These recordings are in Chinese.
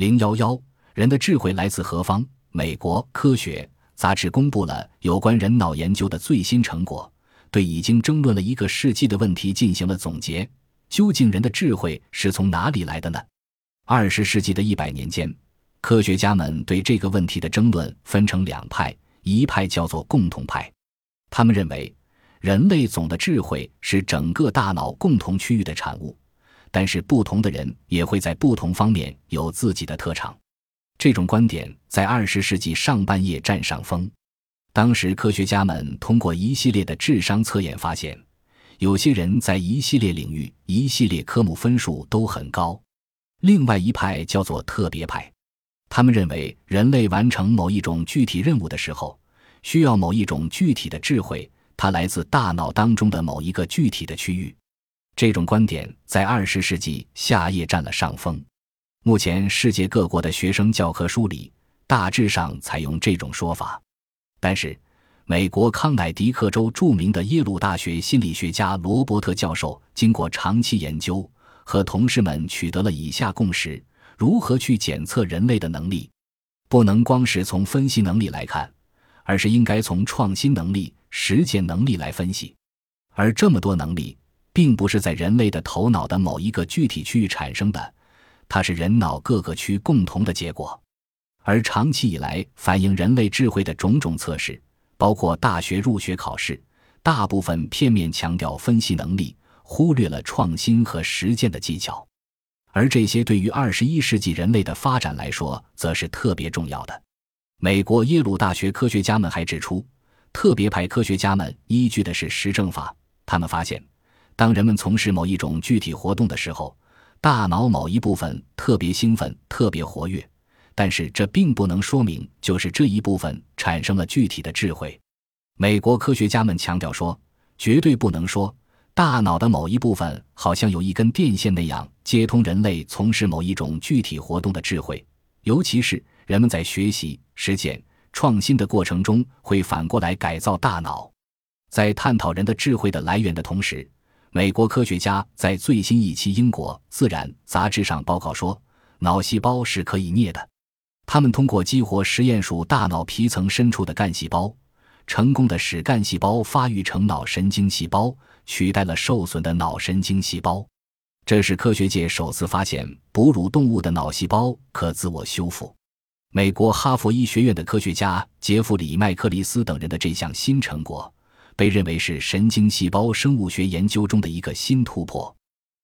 零幺幺，人的智慧来自何方？美国科学杂志公布了有关人脑研究的最新成果，对已经争论了一个世纪的问题进行了总结。究竟人的智慧是从哪里来的呢？二十世纪的一百年间，科学家们对这个问题的争论分成两派，一派叫做共同派，他们认为人类总的智慧是整个大脑共同区域的产物，但是不同的人也会在不同方面有自己的特长。这种观点在二十世纪上半叶占上风。当时科学家们通过一系列的智商测验发现。有些人在一系列领域、一系列科目分数都很高，另外一派叫做特别派，他们认为人类完成某一种具体任务的时候，需要某一种具体的智慧，它来自大脑当中的某一个具体的区域。这种观点在二十世纪下叶占了上风。目前世界各国的学生教科书里大致上采用这种说法，但是。美国康乃狄克州著名的耶鲁大学心理学家罗伯特教授，经过长期研究，和同事们取得了以下共识：如何去检测人类的能力？不能光是从分析能力来看，而是应该从创新能力、实践能力来分析。而这么多能力，并不是在人类的头脑的某一个具体区域产生的，它是人脑各个区共同的结果。而长期以来反映人类智慧的种种测试。包括大学入学考试，大部分片面强调分析能力，忽略了创新和实践的技巧，而这些对于二十一世纪人类的发展来说，则是特别重要的。美国耶鲁大学科学家们还指出，特别派科学家们依据的是实证法。他们发现，当人们从事某一种具体活动的时候，大脑某一部分特别兴奋、特别活跃。但是这并不能说明就是这一部分产生了具体的智慧。美国科学家们强调说，绝对不能说大脑的某一部分好像有一根电线那样接通人类从事某一种具体活动的智慧。尤其是人们在学习、实践、创新的过程中，会反过来改造大脑。在探讨人的智慧的来源的同时，美国科学家在最新一期英国《自然》杂志上报告说，脑细胞是可以捏的。他们通过激活实验鼠大脑皮层深处的干细胞，成功的使干细胞发育成脑神经细胞，取代了受损的脑神经细胞。这是科学界首次发现哺乳动物的脑细胞可自我修复。美国哈佛医学院的科学家杰弗里·麦克里斯等人的这项新成果，被认为是神经细胞生物学研究中的一个新突破。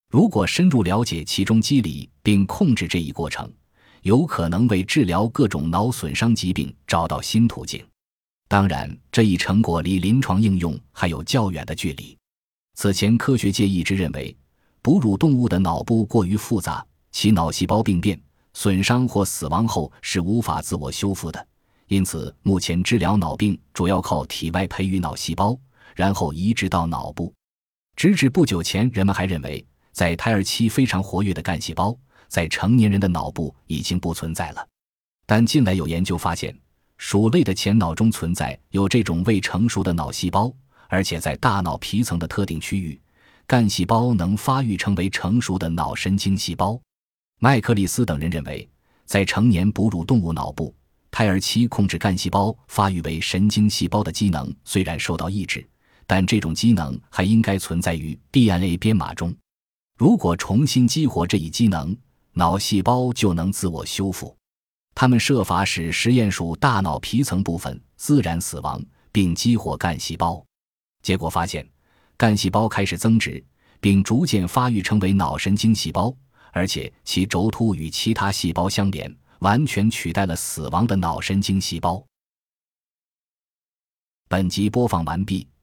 如果深入了解其中机理并控制这一过程，有可能为治疗各种脑损伤疾病找到新途径。当然，这一成果离临床应用还有较远的距离。此前，科学界一直认为，哺乳动物的脑部过于复杂，其脑细胞病变、损伤或死亡后是无法自我修复的。因此，目前治疗脑病主要靠体外培育脑细胞，然后移植到脑部。直至不久前，人们还认为，在胎儿期非常活跃的干细胞。在成年人的脑部已经不存在了，但近来有研究发现，鼠类的前脑中存在有这种未成熟的脑细胞，而且在大脑皮层的特定区域，干细胞能发育成为成熟的脑神经细胞。麦克利斯等人认为，在成年哺乳动物脑部，胎儿期控制干细胞发育为神经细胞的机能虽然受到抑制，但这种机能还应该存在于 DNA 编码中。如果重新激活这一机能，脑细胞就能自我修复。他们设法使实验鼠大脑皮层部分自然死亡，并激活干细胞。结果发现，干细胞开始增殖，并逐渐发育成为脑神经细胞，而且其轴突与其他细胞相连，完全取代了死亡的脑神经细胞。本集播放完毕，